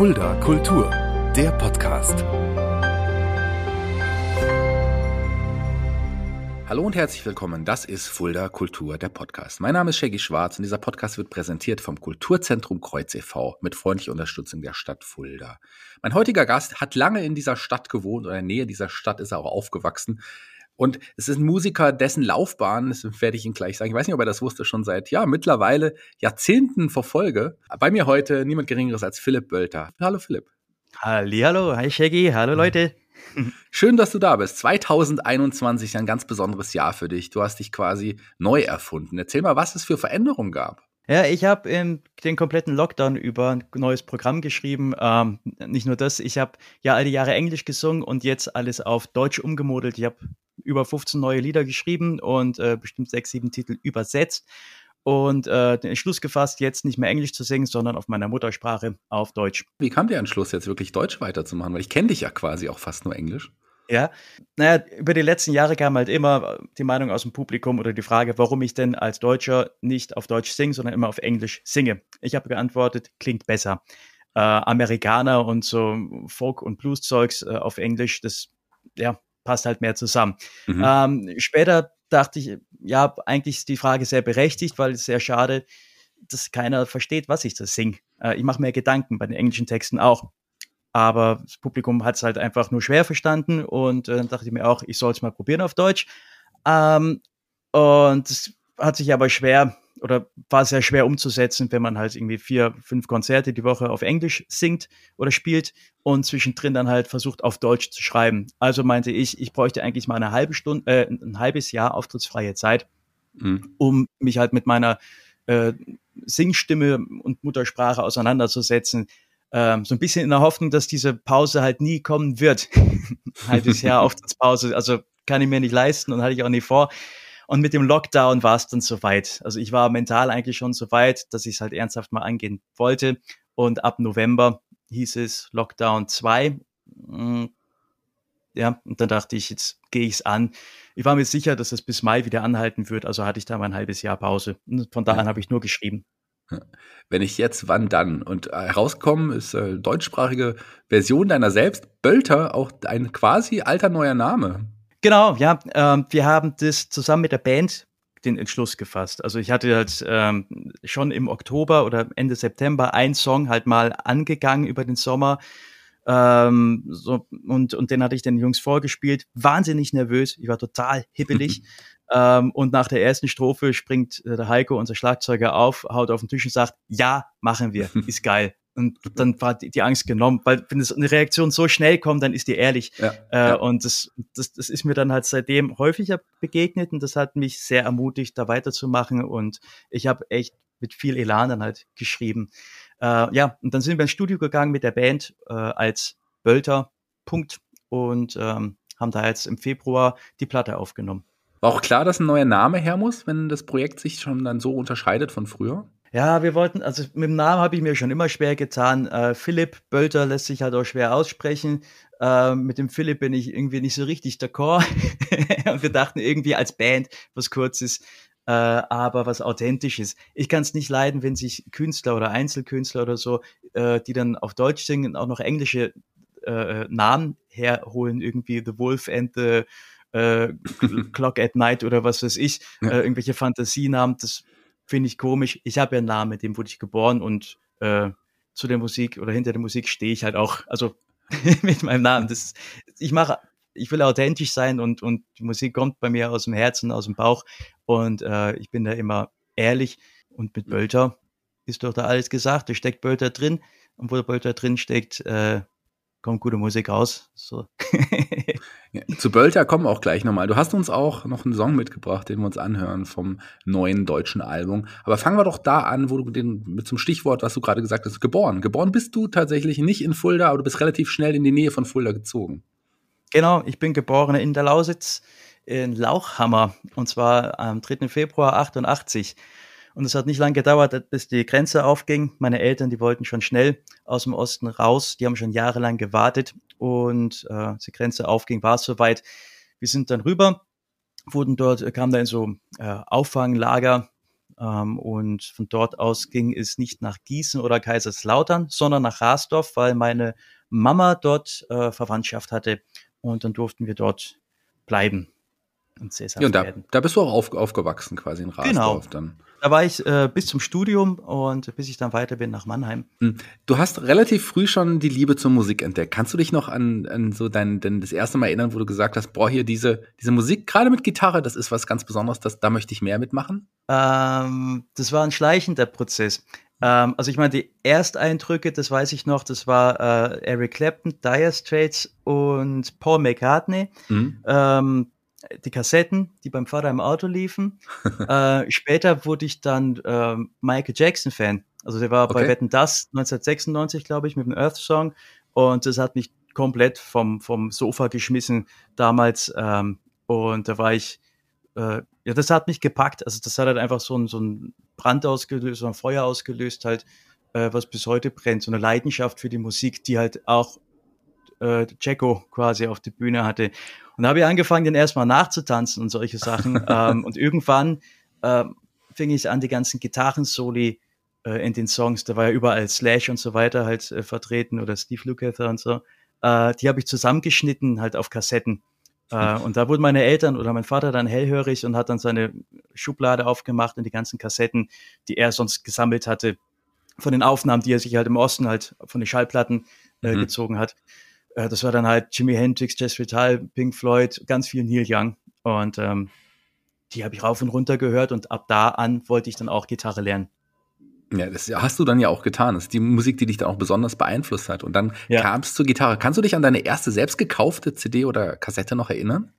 Fulda Kultur, der Podcast. Hallo und herzlich willkommen. Das ist Fulda Kultur, der Podcast. Mein Name ist Shaggy Schwarz und dieser Podcast wird präsentiert vom Kulturzentrum Kreuz e.V. mit freundlicher Unterstützung der Stadt Fulda. Mein heutiger Gast hat lange in dieser Stadt gewohnt oder in der Nähe dieser Stadt ist er auch aufgewachsen. Und es ist ein Musiker, dessen Laufbahn, das werde ich Ihnen gleich sagen, ich weiß nicht, ob er das wusste, schon seit, ja, mittlerweile Jahrzehnten verfolge. Bei mir heute niemand Geringeres als Philipp Bölter. Hallo Philipp. Hallo, hi Shaggy, hallo Leute. Schön, dass du da bist. 2021 ein ganz besonderes Jahr für dich. Du hast dich quasi neu erfunden. Erzähl mal, was es für Veränderungen gab. Ja, ich habe den kompletten Lockdown über ein neues Programm geschrieben. Ähm, nicht nur das, ich habe ja all die Jahre Englisch gesungen und jetzt alles auf Deutsch umgemodelt. Ich habe über 15 neue Lieder geschrieben und äh, bestimmt sechs, sieben Titel übersetzt und äh, den Entschluss gefasst, jetzt nicht mehr Englisch zu singen, sondern auf meiner Muttersprache auf Deutsch. Wie kam der Entschluss, jetzt wirklich Deutsch weiterzumachen? Weil ich kenne dich ja quasi auch fast nur Englisch. Ja, naja, über die letzten Jahre kam halt immer die Meinung aus dem Publikum oder die Frage, warum ich denn als Deutscher nicht auf Deutsch singe, sondern immer auf Englisch singe. Ich habe geantwortet, klingt besser. Äh, Amerikaner und so Folk- und Blues-Zeugs äh, auf Englisch, das ja, passt halt mehr zusammen. Mhm. Ähm, später dachte ich, ja, eigentlich ist die Frage sehr berechtigt, weil es sehr schade, dass keiner versteht, was ich da singe. Äh, ich mache mir Gedanken bei den englischen Texten auch. Aber das Publikum hat es halt einfach nur schwer verstanden und äh, dann dachte ich mir auch, ich soll es mal probieren auf Deutsch. Ähm, und es hat sich aber schwer oder war sehr schwer umzusetzen, wenn man halt irgendwie vier, fünf Konzerte die Woche auf Englisch singt oder spielt und zwischendrin dann halt versucht auf Deutsch zu schreiben. Also meinte ich, ich bräuchte eigentlich mal eine halbe Stunde, äh, ein halbes Jahr auftrittsfreie Zeit, mhm. um mich halt mit meiner äh, Singstimme und Muttersprache auseinanderzusetzen. Ähm, so ein bisschen in der Hoffnung, dass diese Pause halt nie kommen wird. halbes Jahr Auftrittspause, also kann ich mir nicht leisten und hatte ich auch nie vor. Und mit dem Lockdown war es dann soweit. Also ich war mental eigentlich schon so weit, dass ich es halt ernsthaft mal angehen wollte. Und ab November hieß es Lockdown 2. Mm, ja, und dann dachte ich, jetzt gehe ich es an. Ich war mir sicher, dass es bis Mai wieder anhalten wird, also hatte ich da mal ein halbes Jahr Pause. Und von da an habe ich nur geschrieben. Wenn ich jetzt, wann dann? Und herauskommen ist äh, deutschsprachige Version deiner selbst, Bölter, auch ein quasi alter neuer Name. Genau, ja. Ähm, wir haben das zusammen mit der Band den Entschluss gefasst. Also ich hatte halt ähm, schon im Oktober oder Ende September einen Song halt mal angegangen über den Sommer. Ähm, so, und, und den hatte ich den Jungs vorgespielt. Wahnsinnig nervös. Ich war total hippelig. ähm, und nach der ersten Strophe springt äh, der Heiko, unser Schlagzeuger, auf, haut auf den Tisch und sagt, ja, machen wir. Ist geil. Und dann war die, Angst genommen, weil wenn es eine Reaktion so schnell kommt, dann ist die ehrlich. Ja, äh, ja. Und das, das, das ist mir dann halt seitdem häufiger begegnet und das hat mich sehr ermutigt, da weiterzumachen. Und ich habe echt mit viel Elan dann halt geschrieben. Äh, ja, und dann sind wir ins Studio gegangen mit der Band äh, als Bölter, Punkt. Und ähm, haben da jetzt im Februar die Platte aufgenommen. War auch klar, dass ein neuer Name her muss, wenn das Projekt sich schon dann so unterscheidet von früher? Ja, wir wollten, also mit dem Namen habe ich mir schon immer schwer getan. Äh, Philipp Bölter lässt sich halt auch schwer aussprechen. Äh, mit dem Philipp bin ich irgendwie nicht so richtig d'accord. und wir dachten irgendwie als Band was Kurzes, äh, aber was Authentisches. Ich kann es nicht leiden, wenn sich Künstler oder Einzelkünstler oder so, äh, die dann auf Deutsch singen, auch noch englische äh, Namen herholen, irgendwie The Wolf and the äh, Clock at Night oder was weiß ich, ja. äh, irgendwelche Fantasienamen, das finde ich komisch. Ich habe ja einen Namen, mit dem wurde ich geboren und äh, zu der Musik oder hinter der Musik stehe ich halt auch, also mit meinem Namen. Das, ich mache, ich will authentisch sein und, und die Musik kommt bei mir aus dem Herzen, aus dem Bauch und äh, ich bin da immer ehrlich und mit Bölter ist doch da alles gesagt. Da steckt Bölter drin und wo der Bölter drin steckt, äh, kommt gute Musik raus. So. ja, zu Bölter kommen wir auch gleich nochmal. Du hast uns auch noch einen Song mitgebracht, den wir uns anhören vom neuen deutschen Album. Aber fangen wir doch da an, wo du den mit zum Stichwort, was du gerade gesagt hast, geboren. Geboren bist du tatsächlich nicht in Fulda, aber du bist relativ schnell in die Nähe von Fulda gezogen. Genau, ich bin geboren in der Lausitz in Lauchhammer und zwar am 3. Februar 88. Und es hat nicht lange gedauert, bis die Grenze aufging. Meine Eltern, die wollten schon schnell aus dem Osten raus. Die haben schon jahrelang gewartet. Und äh, als die Grenze aufging, war es soweit. Wir sind dann rüber, wurden dort, kamen da in so äh, Auffanglager, Ähm, und von dort aus ging es nicht nach Gießen oder Kaiserslautern, sondern nach Rasdorf, weil meine Mama dort äh, Verwandtschaft hatte. Und dann durften wir dort bleiben und sesshaft ja, und da, werden. Da bist du auch auf, aufgewachsen quasi in Rasdorf genau. dann. Da war ich äh, bis zum Studium und bis ich dann weiter bin nach Mannheim. Hm. Du hast relativ früh schon die Liebe zur Musik entdeckt. Kannst du dich noch an, an so dein, dein das erste Mal erinnern, wo du gesagt hast, boah, hier diese, diese Musik, gerade mit Gitarre, das ist was ganz Besonderes, das, da möchte ich mehr mitmachen? Ähm, das war ein schleichender Prozess. Ähm, also ich meine, die Ersteindrücke, das weiß ich noch, das war äh, Eric Clapton, Dire Straits und Paul McCartney. Mhm. Ähm, die Kassetten, die beim Vater im Auto liefen. äh, später wurde ich dann äh, Michael Jackson-Fan. Also der war okay. bei Wetten Das 1996, glaube ich, mit dem Earth Song. Und das hat mich komplett vom, vom Sofa geschmissen damals. Ähm, und da war ich, äh, ja, das hat mich gepackt. Also das hat halt einfach so ein, so ein Brand ausgelöst, so ein Feuer ausgelöst, halt, äh, was bis heute brennt. So eine Leidenschaft für die Musik, die halt auch äh, Jacko quasi auf die Bühne hatte. Und da habe ich angefangen, den erstmal nachzutanzen und solche Sachen. ähm, und irgendwann äh, fing ich an, die ganzen Gitarrensoli äh, in den Songs, da war ja überall Slash und so weiter halt äh, vertreten oder Steve Lukather und so. Äh, die habe ich zusammengeschnitten halt auf Kassetten. Äh, und da wurden meine Eltern oder mein Vater dann hellhörig und hat dann seine Schublade aufgemacht und die ganzen Kassetten, die er sonst gesammelt hatte, von den Aufnahmen, die er sich halt im Osten halt von den Schallplatten äh, mhm. gezogen hat. Äh, das war dann halt Jimi Hendrix, Jess Vital, Pink Floyd, ganz viel Neil Young. Und ähm, die habe ich rauf und runter gehört und ab da an wollte ich dann auch Gitarre lernen. Ja, das hast du dann ja auch getan. Das ist die Musik, die dich dann auch besonders beeinflusst hat. Und dann ja. kam es zur Gitarre. Kannst du dich an deine erste selbst gekaufte CD oder Kassette noch erinnern?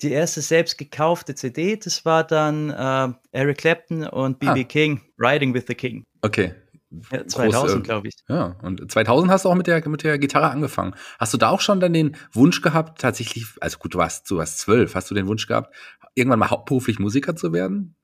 Die erste selbst gekaufte CD, das war dann äh, Eric Clapton und B.B. Ah. King, Riding with the King. Okay. Ja, 2000, glaube ich. Ja, und 2000 hast du auch mit der, mit der Gitarre angefangen. Hast du da auch schon dann den Wunsch gehabt, tatsächlich, also gut, du warst, du warst zwölf, hast du den Wunsch gehabt, irgendwann mal hauptberuflich Musiker zu werden?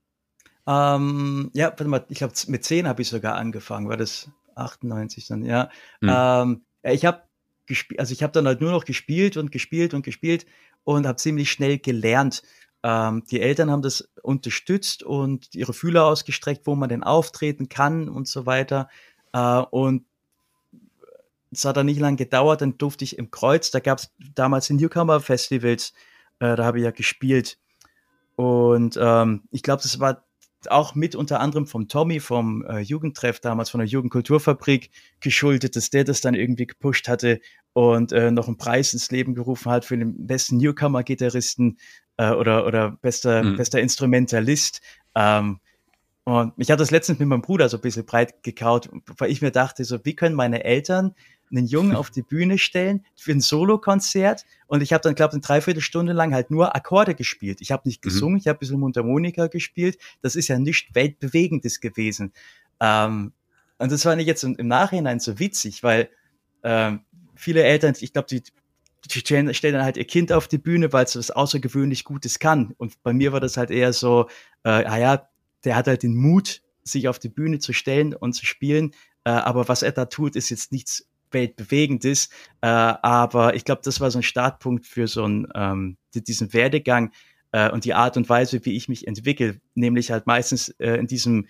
Ähm, ja, warte mal, ich glaube, mit zehn habe ich sogar angefangen, war das 98 dann, ja. Hm. Ähm, ich habe gespielt, also ich habe dann halt nur noch gespielt und gespielt und gespielt und habe ziemlich schnell gelernt, ähm, die Eltern haben das unterstützt und ihre Fühler ausgestreckt, wo man denn auftreten kann und so weiter. Äh, und es hat dann nicht lange gedauert, dann durfte ich im Kreuz, da gab es damals die Newcomer Festivals, äh, da habe ich ja gespielt. Und ähm, ich glaube, das war auch mit unter anderem vom Tommy vom äh, Jugendtreff damals von der Jugendkulturfabrik geschuldet, dass der das dann irgendwie gepusht hatte und äh, noch einen Preis ins Leben gerufen hat für den besten Newcomer-Gitarristen äh, oder, oder bester, mhm. bester Instrumentalist. Ähm, und mich hat das letztens mit meinem Bruder so ein bisschen breit gekaut, weil ich mir dachte, so, wie können meine Eltern einen Jungen auf die Bühne stellen für ein Solokonzert und ich habe dann, glaube ich, eine Dreiviertelstunde lang halt nur Akkorde gespielt. Ich habe nicht mhm. gesungen, mhm. ich habe ein bisschen Mundharmonika gespielt. Das ist ja nicht weltbewegendes gewesen. Ähm, und das war nicht jetzt im, im Nachhinein so witzig, weil ähm, viele Eltern, ich glaube, die die stellen, dann halt ihr Kind auf die Bühne, weil es was außergewöhnlich Gutes kann. Und bei mir war das halt eher so, äh, ah ja, der hat halt den Mut, sich auf die Bühne zu stellen und zu spielen. Äh, aber was er da tut, ist jetzt nichts weltbewegendes. Äh, aber ich glaube, das war so ein Startpunkt für so einen, ähm, diesen Werdegang äh, und die Art und Weise, wie ich mich entwickle. Nämlich halt meistens äh, in diesem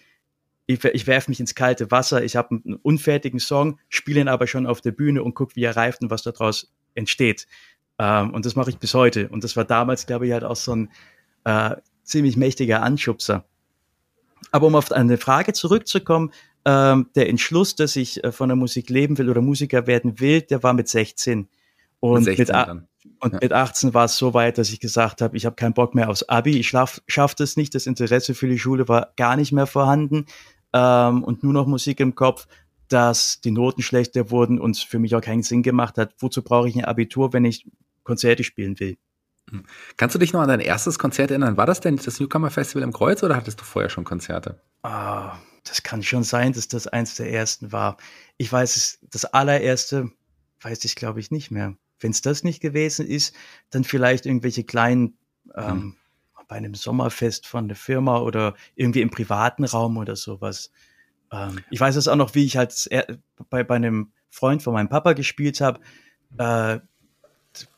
ich, ich werfe mich ins kalte Wasser, ich habe einen unfertigen Song, spiele ihn aber schon auf der Bühne und gucke, wie er reift und was daraus entsteht. Ähm, und das mache ich bis heute. Und das war damals, glaube ich, halt auch so ein äh, ziemlich mächtiger Anschubser. Aber um auf eine Frage zurückzukommen, ähm, der Entschluss, dass ich äh, von der Musik leben will oder Musiker werden will, der war mit 16. Und mit, 16 mit, und ja. mit 18 war es so weit, dass ich gesagt habe, ich habe keinen Bock mehr aufs Abi, ich schaff, schaff das nicht, das Interesse für die Schule war gar nicht mehr vorhanden ähm, und nur noch Musik im Kopf dass die Noten schlechter wurden und es für mich auch keinen Sinn gemacht hat. Wozu brauche ich ein Abitur, wenn ich Konzerte spielen will? Hm. Kannst du dich noch an dein erstes Konzert erinnern? War das denn das Newcomer Festival im Kreuz oder hattest du vorher schon Konzerte? Ah, das kann schon sein, dass das eins der ersten war. Ich weiß es, das allererste weiß ich glaube ich nicht mehr. Wenn es das nicht gewesen ist, dann vielleicht irgendwelche kleinen ähm, hm. bei einem Sommerfest von der Firma oder irgendwie im privaten Raum oder sowas. Ähm, ich weiß es auch noch, wie ich halt bei, bei einem Freund von meinem Papa gespielt habe. Äh,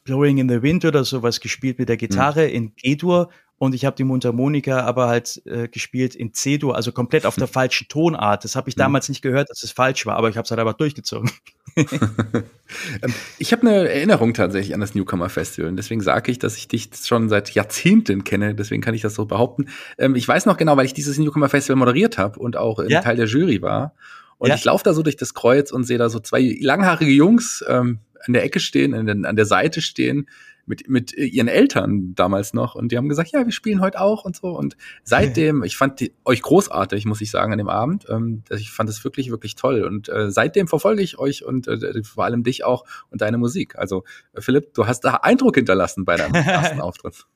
Blowing in the Wind oder sowas gespielt mit der Gitarre mhm. in G-Dur und ich habe die Mundharmonika aber halt äh, gespielt in C-Dur, also komplett auf der falschen Tonart. Das habe ich mhm. damals nicht gehört, dass es falsch war, aber ich habe es halt aber durchgezogen. Ähm, ich habe eine Erinnerung tatsächlich an das Newcomer Festival und deswegen sage ich, dass ich dich schon seit Jahrzehnten kenne, deswegen kann ich das so behaupten. Ähm, ich weiß noch genau, weil ich dieses Newcomer Festival moderiert habe und auch ja. Teil der Jury war. Und ja. ich laufe da so durch das Kreuz und sehe da so zwei langhaarige Jungs ähm, an der Ecke stehen, an der, an der Seite stehen mit, mit ihren Eltern damals noch und die haben gesagt, ja, wir spielen heute auch und so. Und seitdem, ich fand die, euch großartig, muss ich sagen, an dem Abend. Ähm, ich fand es wirklich, wirklich toll. Und äh, seitdem verfolge ich euch und äh, vor allem dich auch und deine Musik. Also, äh, Philipp, du hast da Eindruck hinterlassen bei deinem ersten Auftritt.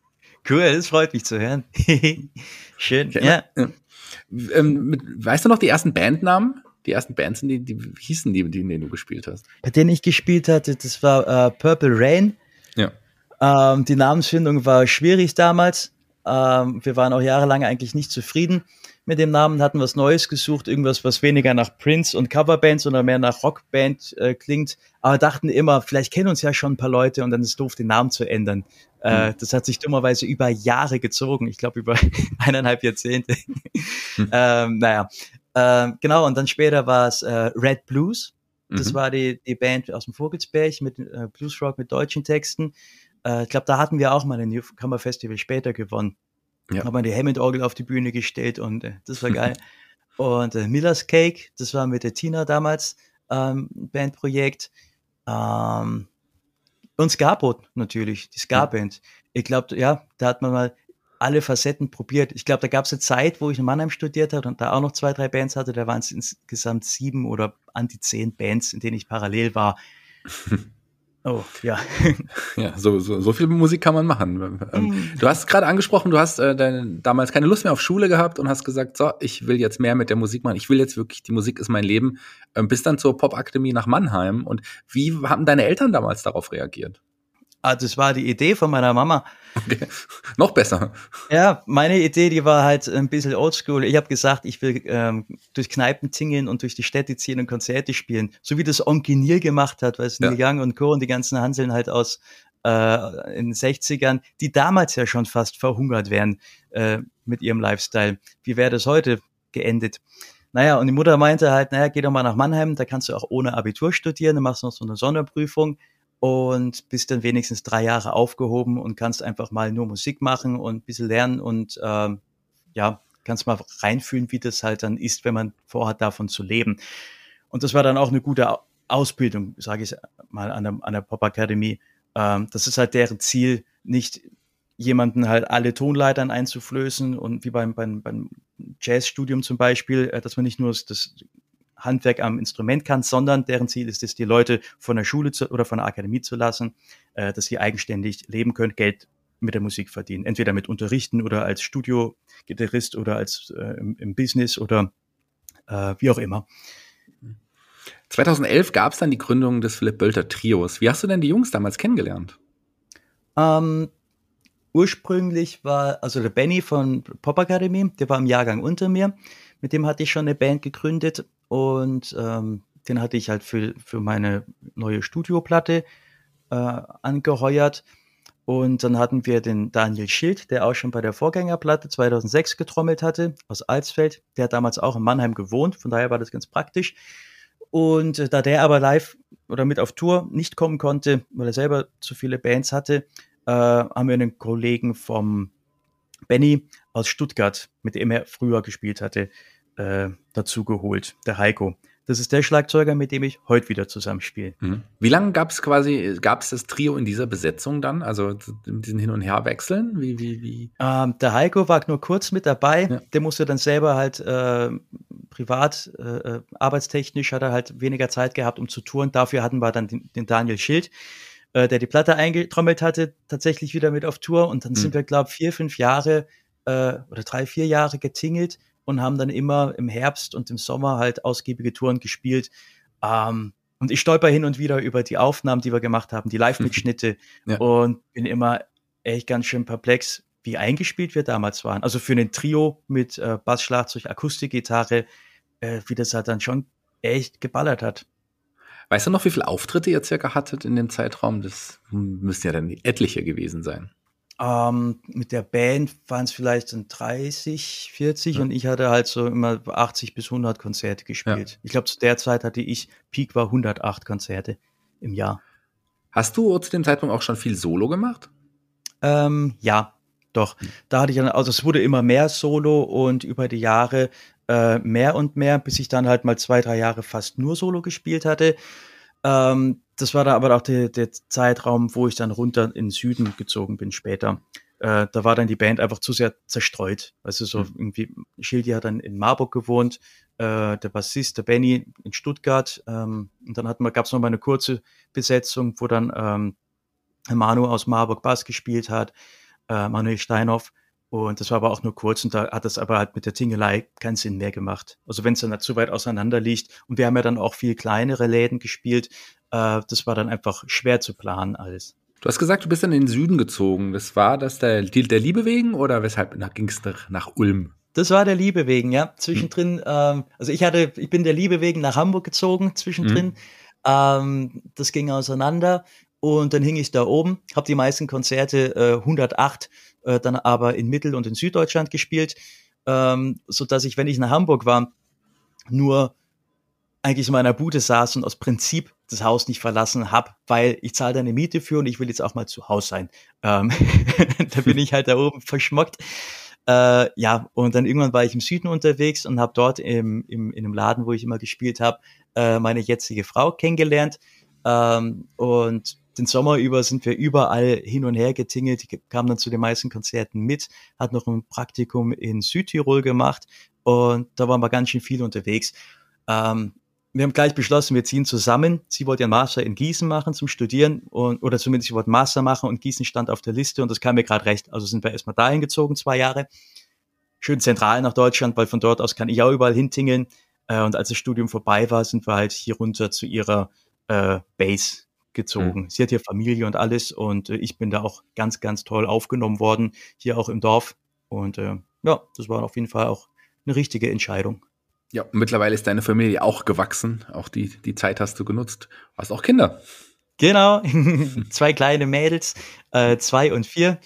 Cool, das freut mich zu hören. Schön, okay, ja. ja. Ähm, mit, weißt du noch die ersten Bandnamen? Die ersten Bands, die, die hießen die, die, in denen du gespielt hast? Bei denen ich gespielt hatte, das war äh, Purple Rain. Ähm, die Namensfindung war schwierig damals. Ähm, wir waren auch jahrelang eigentlich nicht zufrieden mit dem Namen, hatten was Neues gesucht, irgendwas, was weniger nach Prince und Coverband, sondern mehr nach Rockband äh, klingt. Aber dachten immer, vielleicht kennen uns ja schon ein paar Leute und dann ist es doof, den Namen zu ändern. Äh, mhm. Das hat sich dummerweise über Jahre gezogen. Ich glaube, über eineinhalb Jahrzehnte. Mhm. ähm, naja, äh, genau. Und dann später war es äh, Red Blues. Das mhm. war die, die Band aus dem Vogelsberg mit äh, Bluesrock mit deutschen Texten. Äh, ich glaube, da hatten wir auch mal ein Newcomer Festival später gewonnen. Ja. Haben wir die Hammond-Orgel auf die Bühne gestellt und äh, das war geil. und äh, Miller's Cake, das war mit der Tina damals ähm, Bandprojekt. Ähm, und Skarbot natürlich, die Ska-Band. Ich glaube, ja, da hat man mal alle Facetten probiert. Ich glaube, da gab es eine Zeit, wo ich in Mannheim studiert habe und da auch noch zwei, drei Bands hatte. Da waren es insgesamt sieben oder an die zehn Bands, in denen ich parallel war. Oh, ja. ja, so, so, so viel Musik kann man machen. Ähm, mhm. Du hast gerade angesprochen, du hast äh, deine, damals keine Lust mehr auf Schule gehabt und hast gesagt, so, ich will jetzt mehr mit der Musik machen. Ich will jetzt wirklich, die Musik ist mein Leben. Ähm, bis dann zur Popakademie nach Mannheim. Und wie haben deine Eltern damals darauf reagiert? Ah, das war die Idee von meiner Mama. Okay. Noch besser. Ja, meine Idee, die war halt ein bisschen oldschool. Ich habe gesagt, ich will ähm, durch Kneipen tingeln und durch die Städte ziehen und Konzerte spielen. So wie das Onkel Neil gemacht hat, weil es ja. Neil Young und Co. und die ganzen Hanseln halt aus äh, in den 60ern, die damals ja schon fast verhungert wären äh, mit ihrem Lifestyle. Wie wäre das heute geendet? Naja, und die Mutter meinte halt, naja, geh doch mal nach Mannheim, da kannst du auch ohne Abitur studieren, dann machst du noch so eine Sonderprüfung und bist dann wenigstens drei Jahre aufgehoben und kannst einfach mal nur Musik machen und ein bisschen lernen und ähm, ja, kannst mal reinfühlen, wie das halt dann ist, wenn man vorhat, davon zu leben. Und das war dann auch eine gute Ausbildung, sage ich mal, an der, an der Pop-Akademie. Ähm, das ist halt deren Ziel, nicht jemanden halt alle Tonleitern einzuflößen und wie beim, beim, beim Jazzstudium zum Beispiel, äh, dass man nicht nur das Handwerk am Instrument kann, sondern deren Ziel ist es, die Leute von der Schule zu, oder von der Akademie zu lassen, äh, dass sie eigenständig leben können, Geld mit der Musik verdienen. Entweder mit Unterrichten oder als Studiogitarrist oder als äh, im, im, Business oder äh, wie auch immer. 2011 gab es dann die Gründung des Philipp Bölter Trios. Wie hast du denn die Jungs damals kennengelernt? Ähm, ursprünglich war, also der Benny von Pop Akademie, der war im Jahrgang unter mir. Mit dem hatte ich schon eine Band gegründet und ähm, den hatte ich halt für, für meine neue Studioplatte äh, angeheuert. Und dann hatten wir den Daniel Schild, der auch schon bei der Vorgängerplatte 2006 getrommelt hatte, aus Alsfeld. Der hat damals auch in Mannheim gewohnt, von daher war das ganz praktisch. Und äh, da der aber live oder mit auf Tour nicht kommen konnte, weil er selber zu viele Bands hatte, äh, haben wir einen Kollegen vom Benny aus Stuttgart, mit dem er früher gespielt hatte, äh, dazu geholt, der Heiko. Das ist der Schlagzeuger, mit dem ich heute wieder zusammenspiele. Mhm. Wie lange gab es quasi, gab es das Trio in dieser Besetzung dann? Also diesen Hin- und Herwechseln? Wie, wie, wie? Ähm, der Heiko war nur kurz mit dabei. Ja. Der musste dann selber halt äh, privat, äh, äh, arbeitstechnisch hat er halt weniger Zeit gehabt, um zu touren. Dafür hatten wir dann den, den Daniel Schild, äh, der die Platte eingetrommelt hatte, tatsächlich wieder mit auf Tour. Und dann mhm. sind wir, glaube ich, vier, fünf Jahre äh, oder drei, vier Jahre getingelt und haben dann immer im Herbst und im Sommer halt ausgiebige Touren gespielt. Ähm, und ich stolper hin und wieder über die Aufnahmen, die wir gemacht haben, die Live-Mitschnitte ja. und bin immer echt ganz schön perplex, wie eingespielt wir damals waren. Also für ein Trio mit äh, Bass, Schlagzeug, Akustikgitarre, äh, wie das halt dann schon echt geballert hat. Weißt du noch, wie viele Auftritte ihr circa hattet in dem Zeitraum? Das müssten ja dann etliche gewesen sein. Ähm, mit der Band waren es vielleicht dann 30, 40 ja. und ich hatte halt so immer 80 bis 100 Konzerte gespielt. Ja. Ich glaube, zu der Zeit hatte ich, Peak war 108 Konzerte im Jahr. Hast du zu dem Zeitpunkt auch schon viel Solo gemacht? Ähm, ja, doch. Hm. Da hatte ich, also es wurde immer mehr Solo und über die Jahre äh, mehr und mehr, bis ich dann halt mal zwei, drei Jahre fast nur Solo gespielt hatte. Ähm, das war da aber auch der, der Zeitraum, wo ich dann runter in den Süden gezogen bin später. Äh, da war dann die Band einfach zu sehr zerstreut. Also so mhm. irgendwie, Schildi hat dann in Marburg gewohnt, äh, der Bassist, der Benny in Stuttgart. Ähm, und dann gab es noch mal eine kurze Besetzung, wo dann ähm, Manu aus Marburg Bass gespielt hat, äh, Manuel Steinhoff. Und das war aber auch nur kurz und da hat das aber halt mit der Tingelei keinen Sinn mehr gemacht. Also wenn es dann zu weit auseinander liegt und wir haben ja dann auch viel kleinere Läden gespielt, äh, das war dann einfach schwer zu planen alles. Du hast gesagt, du bist dann in den Süden gezogen. Das war das der, der Liebe wegen oder weshalb ging es nach, nach Ulm? Das war der Liebe wegen, ja. Zwischendrin, hm. ähm, also ich hatte, ich bin der Liebe wegen nach Hamburg gezogen, zwischendrin. Hm. Ähm, das ging auseinander und dann hing ich da oben, habe die meisten Konzerte äh, 108 äh, dann aber in Mittel- und in Süddeutschland gespielt, ähm, so dass ich, wenn ich nach Hamburg war, nur eigentlich in meiner Bude saß und aus Prinzip das Haus nicht verlassen habe, weil ich zahle da eine Miete für und ich will jetzt auch mal zu Hause sein. Ähm, da bin ich halt da oben verschmockt. Äh, ja, und dann irgendwann war ich im Süden unterwegs und habe dort im, im, in einem Laden, wo ich immer gespielt habe, äh, meine jetzige Frau kennengelernt. Ähm, und den Sommer über sind wir überall hin und her getingelt, die kam dann zu den meisten Konzerten mit, hat noch ein Praktikum in Südtirol gemacht und da waren wir ganz schön viel unterwegs. Ähm, wir haben gleich beschlossen, wir ziehen zusammen. Sie wollte ihren Master in Gießen machen zum Studieren und, oder zumindest sie wollte Master machen und Gießen stand auf der Liste und das kam mir gerade recht. Also sind wir erstmal dahin gezogen, zwei Jahre. Schön zentral nach Deutschland, weil von dort aus kann ich auch überall hintingeln. Äh, und als das Studium vorbei war, sind wir halt hier runter zu ihrer äh, Base gezogen. Mhm. Sie hat hier Familie und alles und äh, ich bin da auch ganz, ganz toll aufgenommen worden, hier auch im Dorf. Und äh, ja, das war auf jeden Fall auch eine richtige Entscheidung. Ja, mittlerweile ist deine Familie auch gewachsen. Auch die, die Zeit hast du genutzt. Hast auch Kinder. Genau, zwei kleine Mädels, äh, zwei und vier.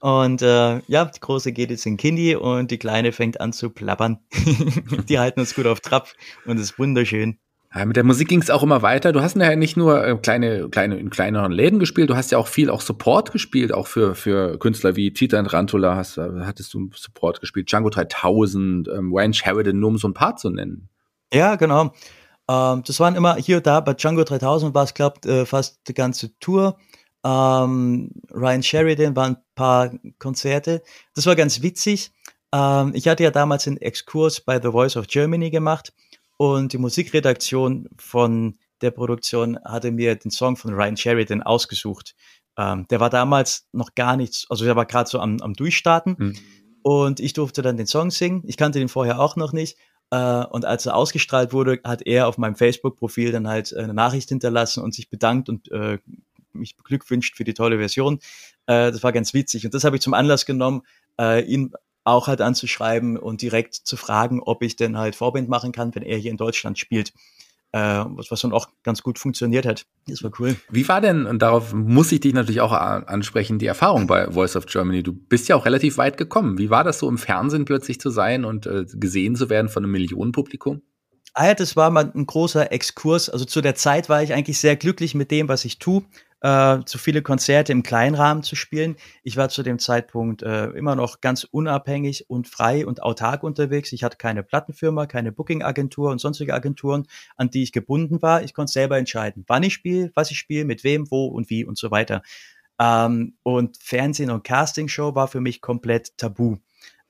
Und äh, ja, die große geht jetzt in Kindi und die kleine fängt an zu plappern. die halten uns gut auf Trab und ist wunderschön. Ja, mit der Musik ging es auch immer weiter. Du hast ja nicht nur äh, kleine, kleine, in kleineren Läden gespielt, du hast ja auch viel auch Support gespielt, auch für, für Künstler wie Tita und Rantula hast, äh, hattest du Support gespielt, Django 3000, ähm, Wayne Sheridan, nur um so ein paar zu nennen. Ja, genau. Ähm, das waren immer hier da, bei Django 3000 war es, glaube ich, äh, fast die ganze Tour. Ähm, Ryan Sheridan waren ein paar Konzerte. Das war ganz witzig. Ähm, ich hatte ja damals einen Exkurs bei The Voice of Germany gemacht und die Musikredaktion von der Produktion hatte mir den Song von Ryan Sheridan ausgesucht. Ähm, der war damals noch gar nichts, also der war gerade so am, am Durchstarten. Mhm. Und ich durfte dann den Song singen. Ich kannte den vorher auch noch nicht. Äh, und als er ausgestrahlt wurde, hat er auf meinem Facebook-Profil dann halt eine Nachricht hinterlassen und sich bedankt und äh, mich beglückwünscht für die tolle Version. Äh, das war ganz witzig. Und das habe ich zum Anlass genommen, äh, ihn auch halt anzuschreiben und direkt zu fragen, ob ich denn halt Vorband machen kann, wenn er hier in Deutschland spielt. Äh, was, was dann auch ganz gut funktioniert hat. Das war cool. Wie war denn, und darauf muss ich dich natürlich auch ansprechen, die Erfahrung bei Voice of Germany? Du bist ja auch relativ weit gekommen. Wie war das so im Fernsehen plötzlich zu sein und äh, gesehen zu werden von einem Millionenpublikum? Ah ja, das war mal ein großer Exkurs. Also zu der Zeit war ich eigentlich sehr glücklich mit dem, was ich tue äh, zu viele Konzerte im Kleinrahmen zu spielen. Ich war zu dem Zeitpunkt äh, immer noch ganz unabhängig und frei und autark unterwegs. Ich hatte keine Plattenfirma, keine Booking-Agentur und sonstige Agenturen, an die ich gebunden war. Ich konnte selber entscheiden, wann ich spiele, was ich spiele, mit wem, wo und wie und so weiter. Ähm, und Fernsehen und Castingshow war für mich komplett tabu.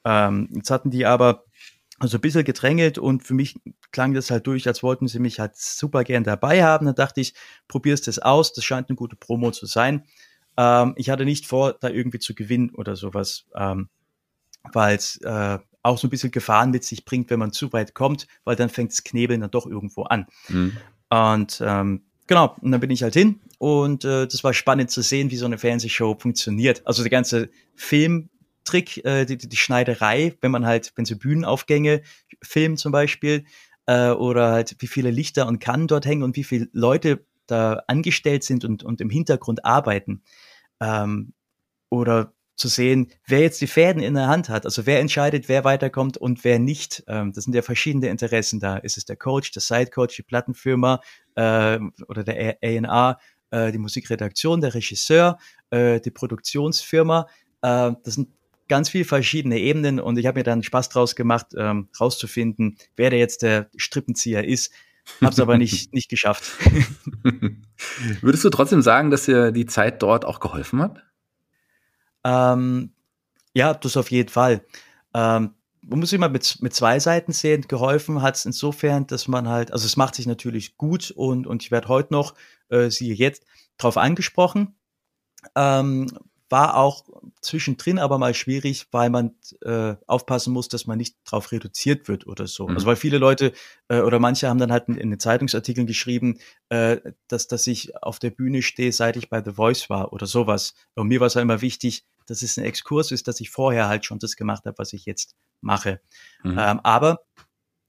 Ähm, jetzt hatten die aber also ein bisschen gedrängelt und für mich klang das halt durch, als wollten sie mich halt super gern dabei haben. Dann dachte ich, probierst das aus, das scheint eine gute Promo zu sein. Ähm, ich hatte nicht vor, da irgendwie zu gewinnen oder sowas, ähm, weil es äh, auch so ein bisschen Gefahren mit sich bringt, wenn man zu weit kommt, weil dann fängt das Knebeln dann doch irgendwo an. Mhm. Und ähm, genau, und dann bin ich halt hin und äh, das war spannend zu sehen, wie so eine Fernsehshow funktioniert. Also der ganze Film Trick, äh, die, die Schneiderei, wenn man halt, wenn so Bühnenaufgänge filmen zum Beispiel, äh, oder halt wie viele Lichter und Kannen dort hängen und wie viele Leute da angestellt sind und, und im Hintergrund arbeiten. Ähm, oder zu sehen, wer jetzt die Fäden in der Hand hat. Also wer entscheidet, wer weiterkommt und wer nicht. Ähm, das sind ja verschiedene Interessen da. Ist es der Coach, der Sidecoach, die Plattenfirma äh, oder der A&R, äh, die Musikredaktion, der Regisseur, äh, die Produktionsfirma. Äh, das sind ganz viele verschiedene Ebenen und ich habe mir dann Spaß draus gemacht, ähm, rauszufinden, wer der jetzt der Strippenzieher ist. Hab's aber nicht, nicht geschafft. Würdest du trotzdem sagen, dass dir die Zeit dort auch geholfen hat? Ähm, ja, das auf jeden Fall. Ähm, man muss immer mit, mit zwei Seiten sehen. Geholfen hat es insofern, dass man halt, also es macht sich natürlich gut und, und ich werde heute noch, äh, siehe jetzt, darauf angesprochen. Ähm, war auch zwischendrin aber mal schwierig, weil man äh, aufpassen muss, dass man nicht drauf reduziert wird oder so. Also mhm. Also weil viele Leute äh, oder manche haben dann halt in, in den Zeitungsartikeln geschrieben, äh, dass, dass ich auf der Bühne stehe, seit ich bei The Voice war oder sowas. Und mir war es ja immer wichtig, dass es ein Exkurs ist, dass ich vorher halt schon das gemacht habe, was ich jetzt mache. Mhm. Ähm, aber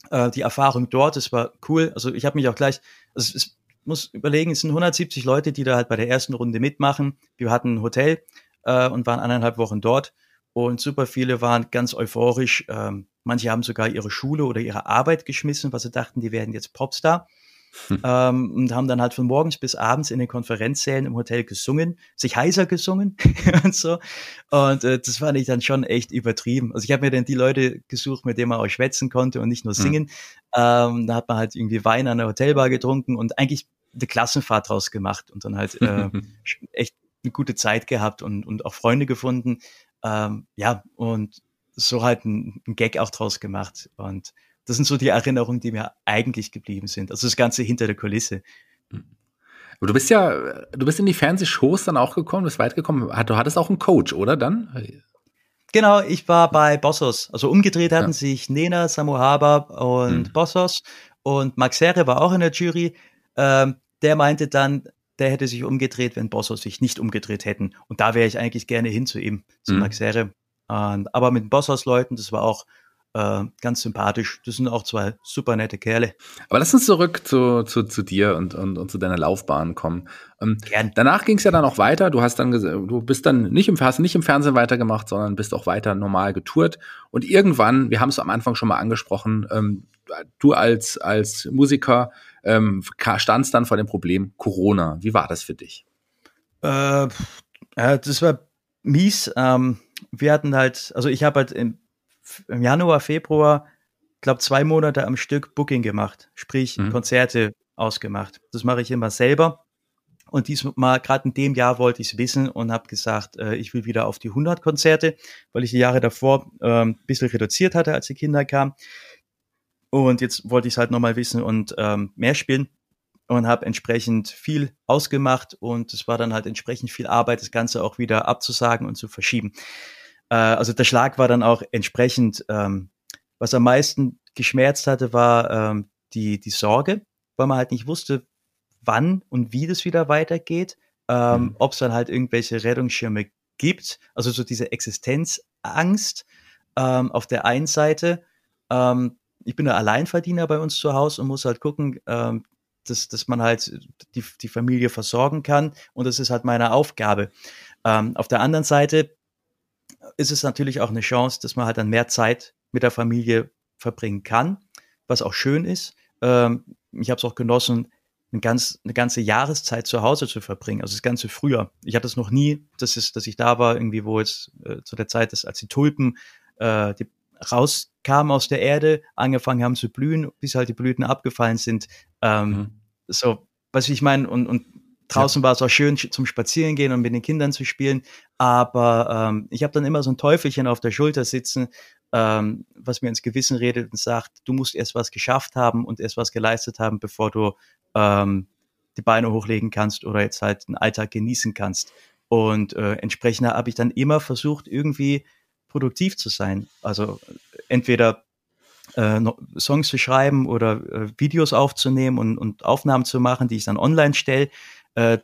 äh, die Erfahrung dort, es war cool. Also ich habe mich auch gleich, also es, es muss überlegen, es sind 170 Leute, die da halt bei der ersten Runde mitmachen. Wir hatten ein Hotel äh, und waren eineinhalb Wochen dort. Und super viele waren ganz euphorisch. Ähm, manche haben sogar ihre Schule oder ihre Arbeit geschmissen, weil sie dachten, die werden jetzt Popstar. Hm. Ähm, und haben dann halt von morgens bis abends in den Konferenzsälen im Hotel gesungen, sich heiser gesungen und so. Und äh, das fand ich dann schon echt übertrieben. Also ich habe mir dann die Leute gesucht, mit denen man auch schwätzen konnte und nicht nur hm. singen. Mhm. Ähm, da hat man halt irgendwie Wein an der Hotelbar getrunken und eigentlich eine Klassenfahrt draus gemacht und dann halt äh, echt eine gute Zeit gehabt und, und auch Freunde gefunden. Ähm, ja, und so halt ein, ein Gag auch draus gemacht. Und das sind so die Erinnerungen, die mir eigentlich geblieben sind. Also das Ganze hinter der Kulisse. Aber du bist ja, du bist in die Fernsehshows dann auch gekommen, bist weit gekommen. Du hattest auch einen Coach, oder dann? Genau, ich war bei Bossos. Also umgedreht hatten ja. sich Nena, Samu Haber und hm. Bossos. Und Max Herre war auch in der Jury. Ähm, der meinte dann, der hätte sich umgedreht, wenn Bosso sich nicht umgedreht hätten. Und da wäre ich eigentlich gerne hin zu ihm, zu mhm. Max Herre. Und, aber mit Bossos-Leuten, das war auch äh, ganz sympathisch. Das sind auch zwei super nette Kerle. Aber lass uns zurück zu, zu, zu dir und, und, und zu deiner Laufbahn kommen. Ähm, Gern. Danach ging es ja dann auch weiter. Du hast dann du bist dann nicht im, hast nicht im Fernsehen weitergemacht, sondern bist auch weiter normal getourt. Und irgendwann, wir haben es am Anfang schon mal angesprochen, ähm, du als, als Musiker ähm, standst dann vor dem Problem Corona. Wie war das für dich? Äh, das war mies. Ähm, wir hatten halt, also ich habe halt im, im, Januar, Februar, glaube zwei Monate am Stück Booking gemacht, sprich mhm. Konzerte ausgemacht. Das mache ich immer selber. Und diesmal, gerade in dem Jahr wollte ich es wissen und habe gesagt, äh, ich will wieder auf die 100 Konzerte, weil ich die Jahre davor äh, ein bisschen reduziert hatte, als die Kinder kamen. Und jetzt wollte ich es halt nochmal wissen und ähm, mehr spielen und habe entsprechend viel ausgemacht und es war dann halt entsprechend viel Arbeit, das Ganze auch wieder abzusagen und zu verschieben. Äh, also der Schlag war dann auch entsprechend, ähm, was am meisten geschmerzt hatte, war ähm, die, die Sorge, weil man halt nicht wusste, wann und wie das wieder weitergeht, ähm, mhm. ob es dann halt irgendwelche Rettungsschirme gibt, also so diese Existenzangst ähm, auf der einen Seite, ähm, ich bin der Alleinverdiener bei uns zu Hause und muss halt gucken, ähm, dass, dass man halt die, die Familie versorgen kann. Und das ist halt meine Aufgabe. Ähm, auf der anderen Seite ist es natürlich auch eine Chance, dass man halt dann mehr Zeit mit der Familie verbringen kann, was auch schön ist. Ähm, ich habe es auch genossen, eine, ganz, eine ganze Jahreszeit zu Hause zu verbringen, also das ganze Frühjahr. Ich hatte es noch nie, dass, es, dass ich da war, irgendwie, wo jetzt äh, zu der Zeit, dass, als die Tulpen, äh, die rauskamen aus der Erde, angefangen haben zu blühen, bis halt die Blüten abgefallen sind. Ähm, mhm. So, was ich meine, und, und draußen ja. war es auch schön zum Spazierengehen und mit den Kindern zu spielen, aber ähm, ich habe dann immer so ein Teufelchen auf der Schulter sitzen, ähm, was mir ins Gewissen redet und sagt, du musst erst was geschafft haben und erst was geleistet haben, bevor du ähm, die Beine hochlegen kannst oder jetzt halt den Alltag genießen kannst. Und äh, entsprechend habe ich dann immer versucht, irgendwie produktiv zu sein. Also entweder äh, Songs zu schreiben oder äh, Videos aufzunehmen und, und Aufnahmen zu machen, die ich dann online stelle. Äh,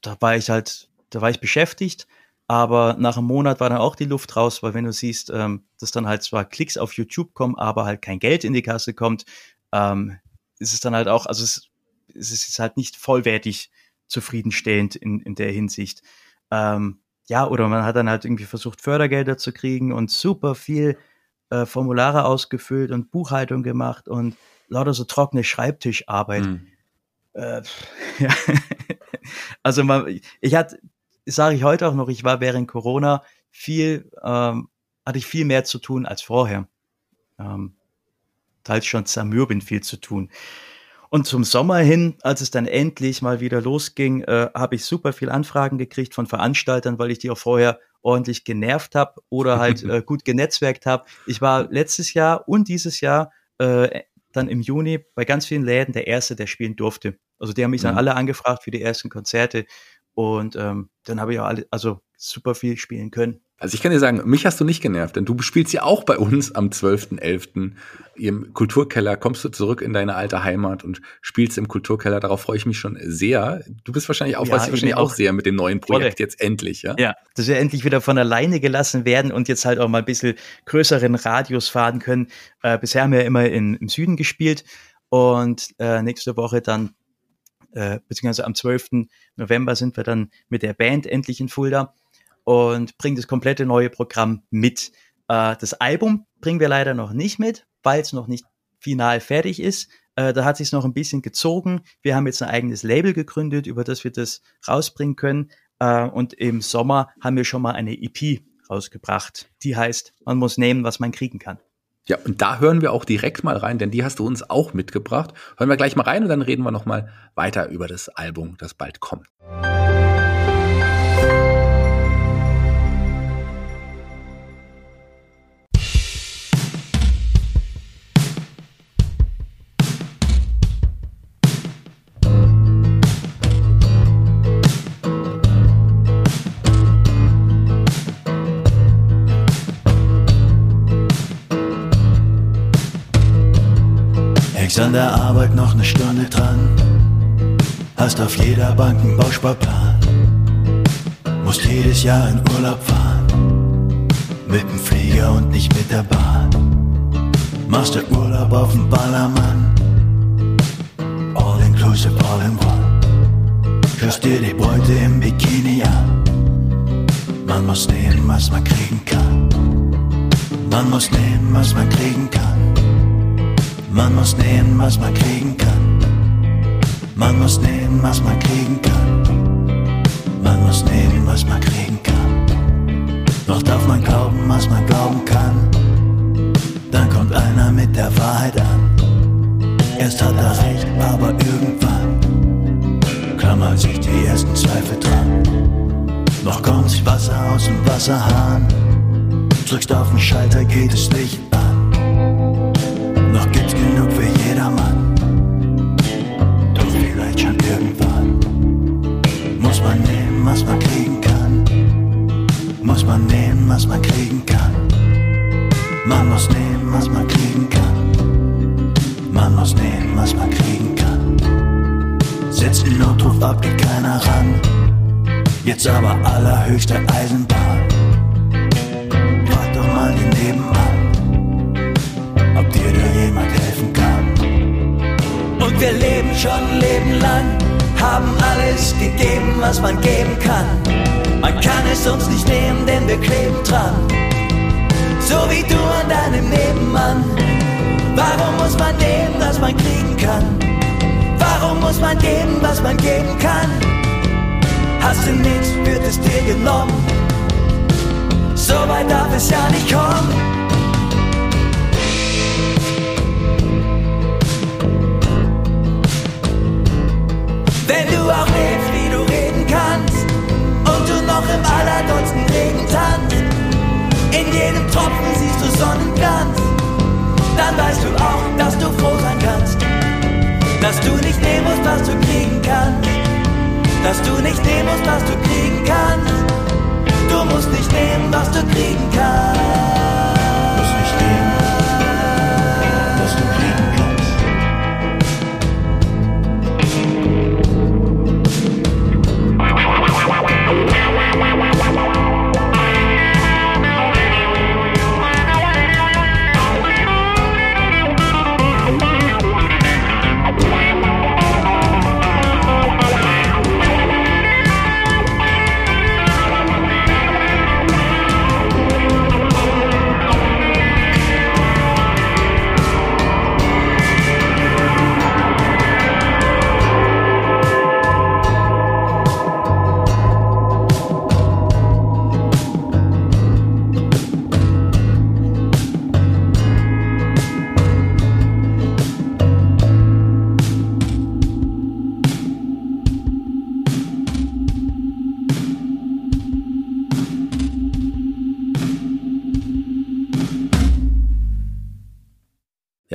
da war ich halt, da war ich beschäftigt, aber nach einem Monat war dann auch die Luft raus, weil wenn du siehst, ähm, dass dann halt zwar Klicks auf YouTube kommen, aber halt kein Geld in die Kasse kommt, ähm, ist es dann halt auch, also es, es ist halt nicht vollwertig zufriedenstellend in, in der Hinsicht. Ähm, ja, oder man hat dann halt irgendwie versucht, Fördergelder zu kriegen und super viel äh, Formulare ausgefüllt und Buchhaltung gemacht und lauter so trockene Schreibtischarbeit. Mhm. Äh, ja. also man, ich hatte, sage ich heute auch noch, ich war während Corona viel, ähm, hatte ich viel mehr zu tun als vorher. Ähm, teils schon zermürbend viel zu tun. Und zum Sommer hin, als es dann endlich mal wieder losging, äh, habe ich super viel Anfragen gekriegt von Veranstaltern, weil ich die auch vorher ordentlich genervt habe oder halt äh, gut genetzwerkt habe. Ich war letztes Jahr und dieses Jahr äh, dann im Juni bei ganz vielen Läden der Erste, der spielen durfte. Also die haben mich dann mhm. alle angefragt für die ersten Konzerte und ähm, dann habe ich auch alle, also super viel spielen können. Also ich kann dir sagen, mich hast du nicht genervt, denn du spielst ja auch bei uns am 12.11. im Kulturkeller, kommst du zurück in deine alte Heimat und spielst im Kulturkeller. Darauf freue ich mich schon sehr. Du bist wahrscheinlich auch, ja, weißt wahrscheinlich auch sehr mit dem neuen Projekt jetzt endlich, ja? Ja, dass wir endlich wieder von alleine gelassen werden und jetzt halt auch mal ein bisschen größeren Radius fahren können. Äh, bisher haben wir ja immer in, im Süden gespielt und äh, nächste Woche dann, äh, beziehungsweise am 12. November sind wir dann mit der Band endlich in Fulda und bringen das komplette neue Programm mit. Äh, das Album bringen wir leider noch nicht mit, weil es noch nicht final fertig ist. Äh, da hat sich noch ein bisschen gezogen. Wir haben jetzt ein eigenes Label gegründet, über das wir das rausbringen können. Äh, und im Sommer haben wir schon mal eine EP rausgebracht. Die heißt, man muss nehmen, was man kriegen kann. Ja, und da hören wir auch direkt mal rein, denn die hast du uns auch mitgebracht. Hören wir gleich mal rein und dann reden wir noch mal weiter über das Album, das bald kommt. Auf jeder Bank einen Bausparplan. Musst jedes Jahr in Urlaub fahren. Mit dem Flieger und nicht mit der Bahn. Machst du Urlaub auf dem Ballermann. All inclusive, all in one. Hörst dir die Beute im Bikini an. Man muss nehmen, was man kriegen kann. Man muss nehmen, was man kriegen kann. Man muss nehmen, was man kriegen kann. Man muss nehmen, was man kriegen kann. Man muss nehmen, was man kriegen kann. Doch darf man glauben, was man glauben kann. Dann kommt einer mit der Wahrheit an. Erst hat er recht, aber irgendwann klammern sich die ersten Zweifel dran. Noch kommt Wasser aus dem Wasserhahn. Drückst auf den Schalter, geht es Licht Muss man nehmen, was man kriegen kann. Man muss nehmen, was man kriegen kann. Man muss nehmen, was man kriegen kann. Setzt den Notruf ab, geht keiner ran. Jetzt aber allerhöchste Eisenbahn. Frag doch mal die nebenan, ob dir da jemand helfen kann. Und wir leben schon ein Leben lang haben alles gegeben, was man geben kann. Man kann es uns nicht nehmen, denn wir kleben dran. So wie du an deinem Nebenmann. Warum muss man nehmen, was man kriegen kann? Warum muss man geben, was man geben kann? Hast du nichts, wird es dir genommen. So weit darf es ja nicht kommen. Sonnenglanz, dann weißt du auch, dass du froh sein kannst, dass du nicht nehmen musst, was du kriegen kannst, dass du nicht nehmen musst, was du kriegen kannst, du musst nicht nehmen, was du kriegen kannst.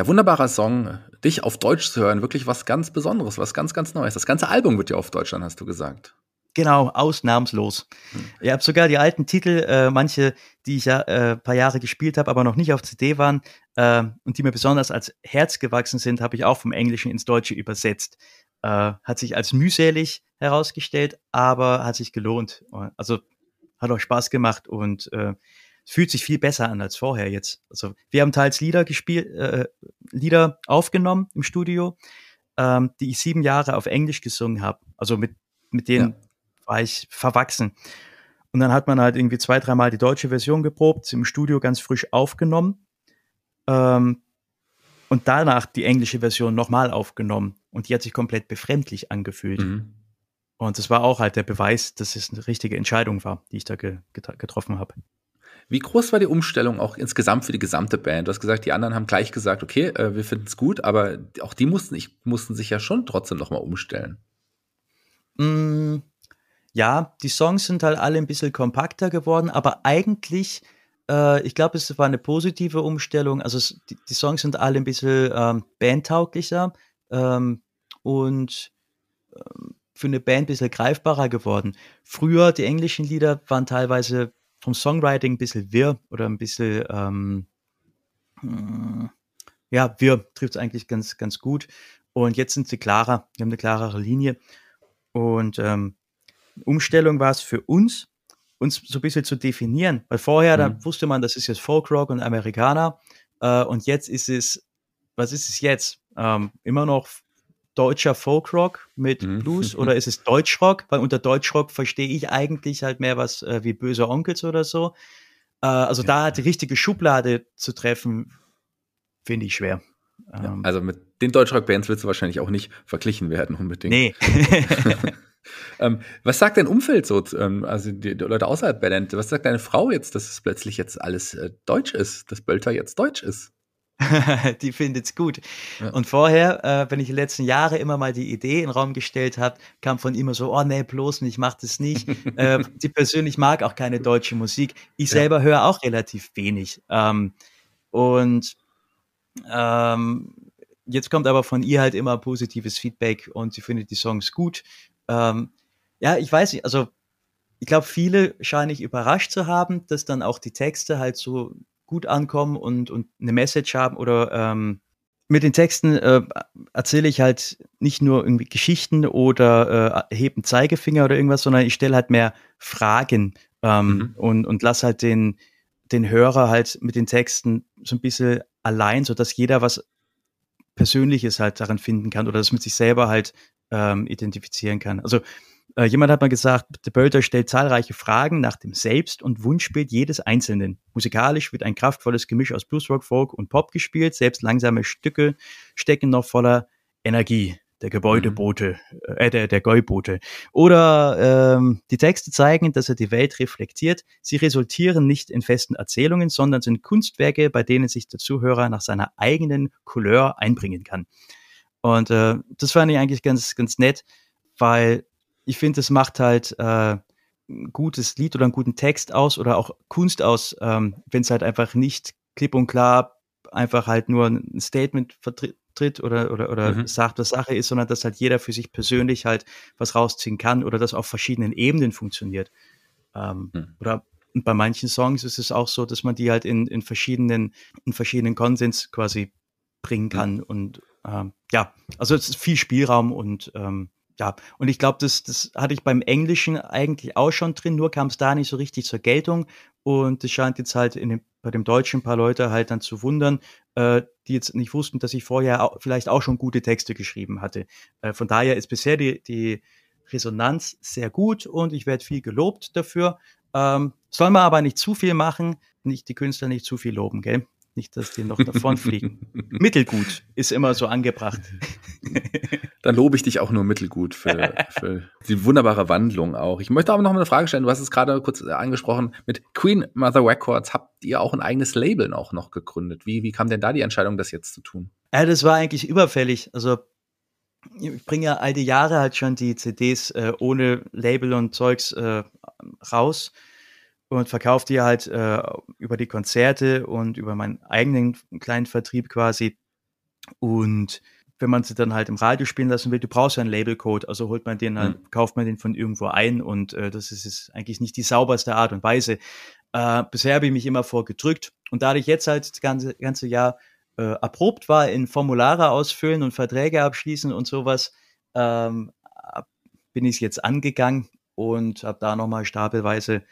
Wunderbarer Song. Dich auf Deutsch zu hören, wirklich was ganz Besonderes, was ganz, ganz Neues. Das ganze Album wird ja auf Deutsch dann, hast du gesagt. Genau, ausnahmslos. Hm. Ich habe sogar die alten Titel, äh, manche, die ich ja äh, paar Jahre gespielt habe, aber noch nicht auf CD waren äh, und die mir besonders als Herz gewachsen sind, habe ich auch vom Englischen ins Deutsche übersetzt. Äh, hat sich als mühselig herausgestellt, aber hat sich gelohnt. Also hat auch Spaß gemacht und äh, es fühlt sich viel besser an als vorher jetzt. Also wir haben teils Lieder gespielt, äh, Lieder aufgenommen im Studio, ähm, die ich sieben Jahre auf Englisch gesungen habe. Also mit mit denen ja war ich verwachsen. Und dann hat man halt irgendwie zwei, dreimal die deutsche Version geprobt, im Studio ganz frisch aufgenommen. Ähm, und danach die englische Version nochmal aufgenommen. Und die hat sich komplett befremdlich angefühlt. Mhm. Und das war auch halt der Beweis, dass es eine richtige Entscheidung war, die ich da ge getroffen habe. Wie groß war die Umstellung auch insgesamt für die gesamte Band? Du hast gesagt, die anderen haben gleich gesagt, okay, äh, wir finden es gut, aber auch die mussten, ich, mussten sich ja schon trotzdem nochmal umstellen. Mm, ja, die Songs sind halt alle ein bisschen kompakter geworden, aber eigentlich, äh, ich glaube, es war eine positive Umstellung. Also es, die, die, Songs sind alle ein bisschen ähm, bandtauglicher ähm, und ähm, für eine Band ein bisschen greifbarer geworden. Früher, die englischen Lieder waren teilweise vom Songwriting ein bisschen wirr oder ein bisschen, ähm, äh, ja, wirr trifft es eigentlich ganz, ganz gut. Und jetzt sind sie klarer, wir haben eine klarere Linie. Und ähm, Umstellung war es für uns, uns so ein bisschen zu definieren. Weil vorher, mhm. da wusste man, das ist jetzt Folkrock und Amerikaner. Äh, und jetzt ist es, was ist es jetzt? Ähm, immer noch deutscher Folkrock mit mhm. Blues oder ist es Deutschrock? Weil unter Deutschrock verstehe ich eigentlich halt mehr was äh, wie böse Onkels oder so. Äh, also ja. da die richtige Schublade zu treffen, finde ich schwer. Ja, ähm, also mit den Deutschrock-Bands willst du wahrscheinlich auch nicht verglichen werden unbedingt. Nee. Ähm, was sagt dein Umfeld so, ähm, also die, die, Leute außerhalb Band, was sagt deine Frau jetzt, dass es plötzlich jetzt alles äh, deutsch ist, dass Bölter jetzt deutsch ist? die findet's gut. Ja. Und vorher, äh, wenn ich die letzten Jahre immer mal die Idee in den Raum gestellt habe, kam von immer so, oh nee, bloß nicht, mach das nicht. äh, die persönlich mag auch keine deutsche Musik. Ich ja. selber höre auch relativ wenig. Ähm, und ähm, jetzt kommt aber von ihr halt immer positives Feedback und sie findet die Songs gut. Ähm, ja, ich weiß nicht, also ich glaube, viele scheinen ich überrascht zu haben, dass dann auch die Texte halt so gut ankommen und, und eine Message haben oder ähm, mit den Texten äh, erzähle ich halt nicht nur irgendwie Geschichten oder äh, heben Zeigefinger oder irgendwas, sondern ich stelle halt mehr Fragen ähm, mhm. und, und lass halt den, den Hörer halt mit den Texten so ein bisschen allein, sodass jeder was Persönliches halt darin finden kann oder das mit sich selber halt ähm, identifizieren kann. Also äh, jemand hat mal gesagt, der Bölter stellt zahlreiche Fragen nach dem Selbst- und Wunschbild jedes Einzelnen. Musikalisch wird ein kraftvolles Gemisch aus Bluesrock, Folk und Pop gespielt, selbst langsame Stücke stecken noch voller Energie der Gebäudebote, mhm. äh, der, der Gäubote. Oder ähm, die Texte zeigen, dass er die Welt reflektiert. Sie resultieren nicht in festen Erzählungen, sondern sind Kunstwerke, bei denen sich der Zuhörer nach seiner eigenen Couleur einbringen kann. Und äh, das fand ich eigentlich ganz, ganz nett, weil ich finde, es macht halt äh, ein gutes Lied oder einen guten Text aus oder auch Kunst aus, ähm, wenn es halt einfach nicht klipp und klar einfach halt nur ein Statement vertritt oder, oder, oder mhm. sagt, was Sache ist, sondern dass halt jeder für sich persönlich halt was rausziehen kann oder das auf verschiedenen Ebenen funktioniert. Ähm, mhm. Oder bei manchen Songs ist es auch so, dass man die halt in, in verschiedenen, in verschiedenen Konsens quasi bringen kann mhm. und ähm, ja, also es ist viel Spielraum und ähm, ja, und ich glaube, das, das hatte ich beim Englischen eigentlich auch schon drin, nur kam es da nicht so richtig zur Geltung. Und es scheint jetzt halt in dem, bei dem Deutschen ein paar Leute halt dann zu wundern, äh, die jetzt nicht wussten, dass ich vorher auch, vielleicht auch schon gute Texte geschrieben hatte. Äh, von daher ist bisher die, die Resonanz sehr gut und ich werde viel gelobt dafür. Ähm, soll man aber nicht zu viel machen, nicht die Künstler nicht zu viel loben, gell? Nicht, dass die noch davon fliegen. mittelgut ist immer so angebracht. Dann lobe ich dich auch nur mittelgut für, für die wunderbare Wandlung auch. Ich möchte aber noch mal eine Frage stellen. Du hast es gerade kurz angesprochen. Mit Queen Mother Records habt ihr auch ein eigenes Label auch noch gegründet. Wie, wie kam denn da die Entscheidung, das jetzt zu tun? Ja, das war eigentlich überfällig. Also ich bringe ja all die Jahre halt schon die CDs äh, ohne Label und Zeugs äh, raus und verkaufe die halt äh, über die Konzerte und über meinen eigenen kleinen Vertrieb quasi. Und wenn man sie dann halt im Radio spielen lassen will, du brauchst ja einen Labelcode, also holt man den halt, mhm. kauft man den von irgendwo ein und äh, das ist, ist eigentlich nicht die sauberste Art und Weise. Äh, bisher habe ich mich immer vorgedrückt und da ich jetzt halt das ganze, ganze Jahr äh, erprobt war in Formulare ausfüllen und Verträge abschließen und sowas, ähm, bin ich jetzt angegangen und habe da nochmal stapelweise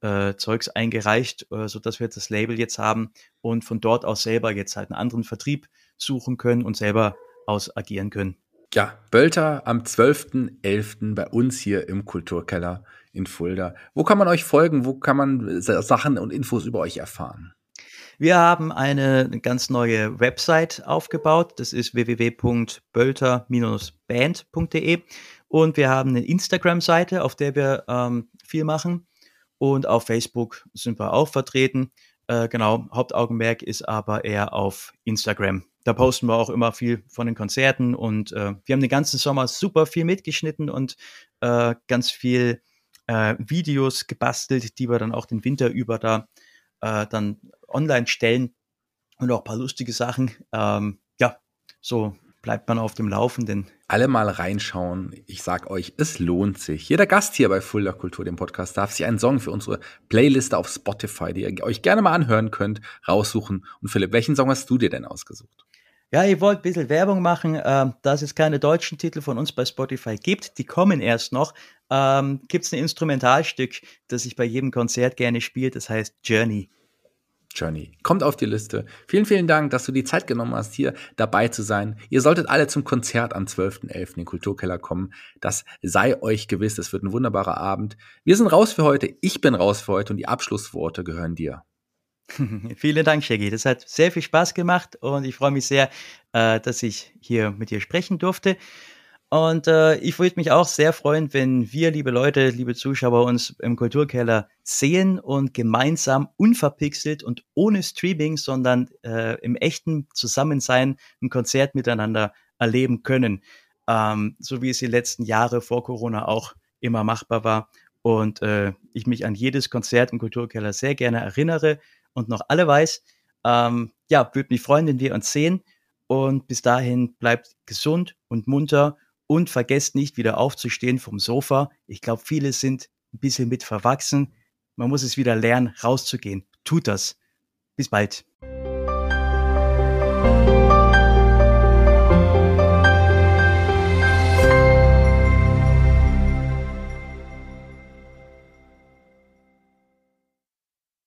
äh, Zeugs eingereicht, äh, sodass wir das Label jetzt haben und von dort aus selber jetzt halt einen anderen Vertrieb suchen können und selber aus agieren können. Ja, Bölter am 12.11. bei uns hier im Kulturkeller in Fulda. Wo kann man euch folgen? Wo kann man Sachen und Infos über euch erfahren? Wir haben eine ganz neue Website aufgebaut. Das ist www.bölter-band.de und wir haben eine Instagram-Seite, auf der wir ähm, viel machen. Und auf Facebook sind wir auch vertreten. Äh, genau, Hauptaugenmerk ist aber eher auf Instagram. Da posten wir auch immer viel von den Konzerten und äh, wir haben den ganzen Sommer super viel mitgeschnitten und äh, ganz viel äh, Videos gebastelt, die wir dann auch den Winter über da äh, dann online stellen und auch ein paar lustige Sachen. Ähm, ja, so bleibt man auf dem Laufenden. Alle mal reinschauen. Ich sag euch, es lohnt sich. Jeder Gast hier bei Fulda Kultur, dem Podcast, darf sich einen Song für unsere Playliste auf Spotify, die ihr euch gerne mal anhören könnt, raussuchen. Und Philipp, welchen Song hast du dir denn ausgesucht? Ja, ihr wollt ein bisschen Werbung machen, ähm, dass es keine deutschen Titel von uns bei Spotify gibt. Die kommen erst noch. Ähm, gibt es ein Instrumentalstück, das ich bei jedem Konzert gerne spiele, das heißt Journey. Journey. Kommt auf die Liste. Vielen, vielen Dank, dass du die Zeit genommen hast, hier dabei zu sein. Ihr solltet alle zum Konzert am 12.11. in den Kulturkeller kommen. Das sei euch gewiss. Es wird ein wunderbarer Abend. Wir sind raus für heute. Ich bin raus für heute und die Abschlussworte gehören dir. Vielen Dank, Shaggy. Das hat sehr viel Spaß gemacht und ich freue mich sehr, äh, dass ich hier mit dir sprechen durfte. Und äh, ich würde mich auch sehr freuen, wenn wir, liebe Leute, liebe Zuschauer, uns im Kulturkeller sehen und gemeinsam unverpixelt und ohne Streaming, sondern äh, im echten Zusammensein ein Konzert miteinander erleben können. Ähm, so wie es die letzten Jahre vor Corona auch immer machbar war. Und äh, ich mich an jedes Konzert im Kulturkeller sehr gerne erinnere und noch alle weiß. Ähm, ja, würde mich freuen, wenn wir uns sehen. Und bis dahin bleibt gesund und munter und vergesst nicht, wieder aufzustehen vom Sofa. Ich glaube, viele sind ein bisschen mit verwachsen. Man muss es wieder lernen, rauszugehen. Tut das. Bis bald.